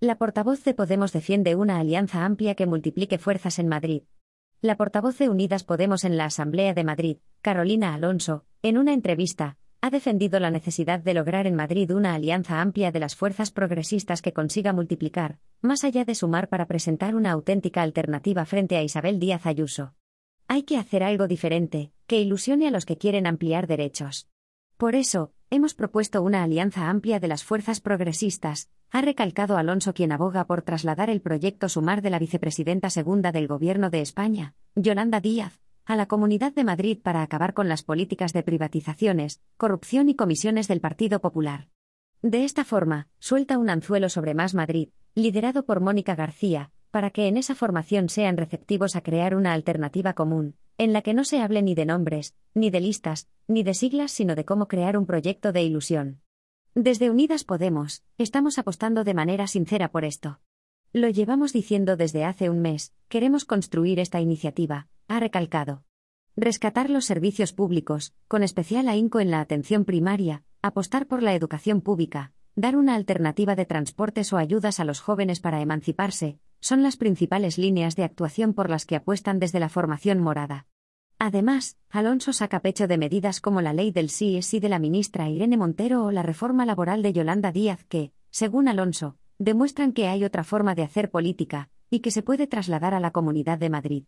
La portavoz de Podemos defiende una alianza amplia que multiplique fuerzas en Madrid. La portavoz de Unidas Podemos en la Asamblea de Madrid, Carolina Alonso, en una entrevista, ha defendido la necesidad de lograr en Madrid una alianza amplia de las fuerzas progresistas que consiga multiplicar, más allá de sumar para presentar una auténtica alternativa frente a Isabel Díaz Ayuso. Hay que hacer algo diferente, que ilusione a los que quieren ampliar derechos. Por eso, hemos propuesto una alianza amplia de las fuerzas progresistas, ha recalcado Alonso quien aboga por trasladar el proyecto Sumar de la vicepresidenta segunda del Gobierno de España, Yolanda Díaz, a la Comunidad de Madrid para acabar con las políticas de privatizaciones, corrupción y comisiones del Partido Popular. De esta forma, suelta un anzuelo sobre Más Madrid, liderado por Mónica García, para que en esa formación sean receptivos a crear una alternativa común, en la que no se hable ni de nombres, ni de listas, ni de siglas, sino de cómo crear un proyecto de ilusión. Desde Unidas Podemos, estamos apostando de manera sincera por esto. Lo llevamos diciendo desde hace un mes, queremos construir esta iniciativa, ha recalcado. Rescatar los servicios públicos, con especial ahínco en la atención primaria, apostar por la educación pública, dar una alternativa de transportes o ayudas a los jóvenes para emanciparse, son las principales líneas de actuación por las que apuestan desde la formación morada. Además, Alonso saca pecho de medidas como la ley del sí es sí de la ministra Irene Montero o la reforma laboral de Yolanda Díaz que, según Alonso, demuestran que hay otra forma de hacer política, y que se puede trasladar a la Comunidad de Madrid.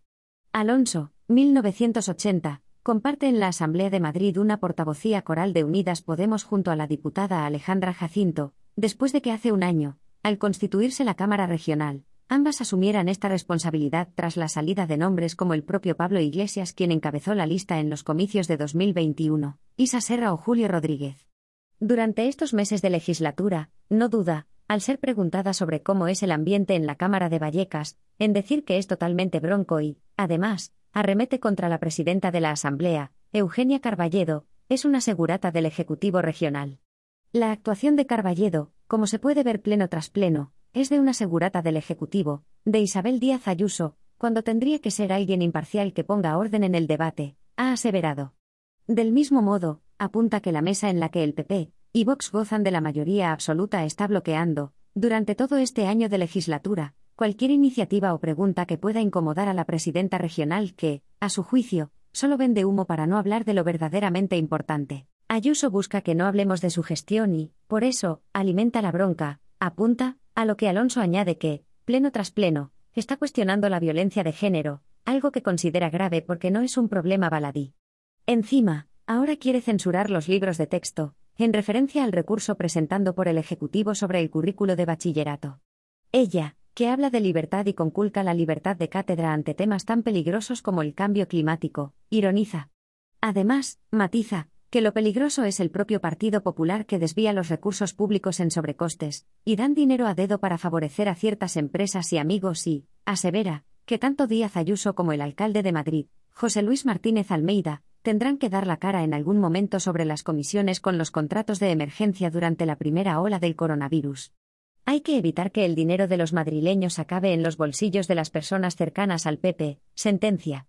Alonso, 1980, comparte en la Asamblea de Madrid una portavocía coral de Unidas Podemos junto a la diputada Alejandra Jacinto, después de que hace un año, al constituirse la Cámara Regional, ambas asumieran esta responsabilidad tras la salida de nombres como el propio Pablo Iglesias quien encabezó la lista en los comicios de 2021, Isa Serra o Julio Rodríguez. Durante estos meses de legislatura, no duda, al ser preguntada sobre cómo es el ambiente en la Cámara de Vallecas, en decir que es totalmente bronco y, además, arremete contra la presidenta de la Asamblea, Eugenia Carballedo, es una segurata del Ejecutivo Regional. La actuación de Carballedo, como se puede ver pleno tras pleno, es de una segurata del Ejecutivo, de Isabel Díaz Ayuso, cuando tendría que ser alguien imparcial que ponga orden en el debate, ha aseverado. Del mismo modo, apunta que la mesa en la que el PP, y Vox gozan de la mayoría absoluta está bloqueando, durante todo este año de legislatura, cualquier iniciativa o pregunta que pueda incomodar a la presidenta regional que, a su juicio, solo vende humo para no hablar de lo verdaderamente importante. Ayuso busca que no hablemos de su gestión y, por eso, alimenta la bronca, apunta, a lo que Alonso añade que, pleno tras pleno, está cuestionando la violencia de género, algo que considera grave porque no es un problema baladí. Encima, ahora quiere censurar los libros de texto, en referencia al recurso presentando por el Ejecutivo sobre el currículo de bachillerato. Ella, que habla de libertad y conculca la libertad de cátedra ante temas tan peligrosos como el cambio climático, ironiza. Además, matiza, que lo peligroso es el propio Partido Popular que desvía los recursos públicos en sobrecostes, y dan dinero a dedo para favorecer a ciertas empresas y amigos y, asevera, que tanto Díaz Ayuso como el alcalde de Madrid, José Luis Martínez Almeida, tendrán que dar la cara en algún momento sobre las comisiones con los contratos de emergencia durante la primera ola del coronavirus. Hay que evitar que el dinero de los madrileños acabe en los bolsillos de las personas cercanas al PP, sentencia.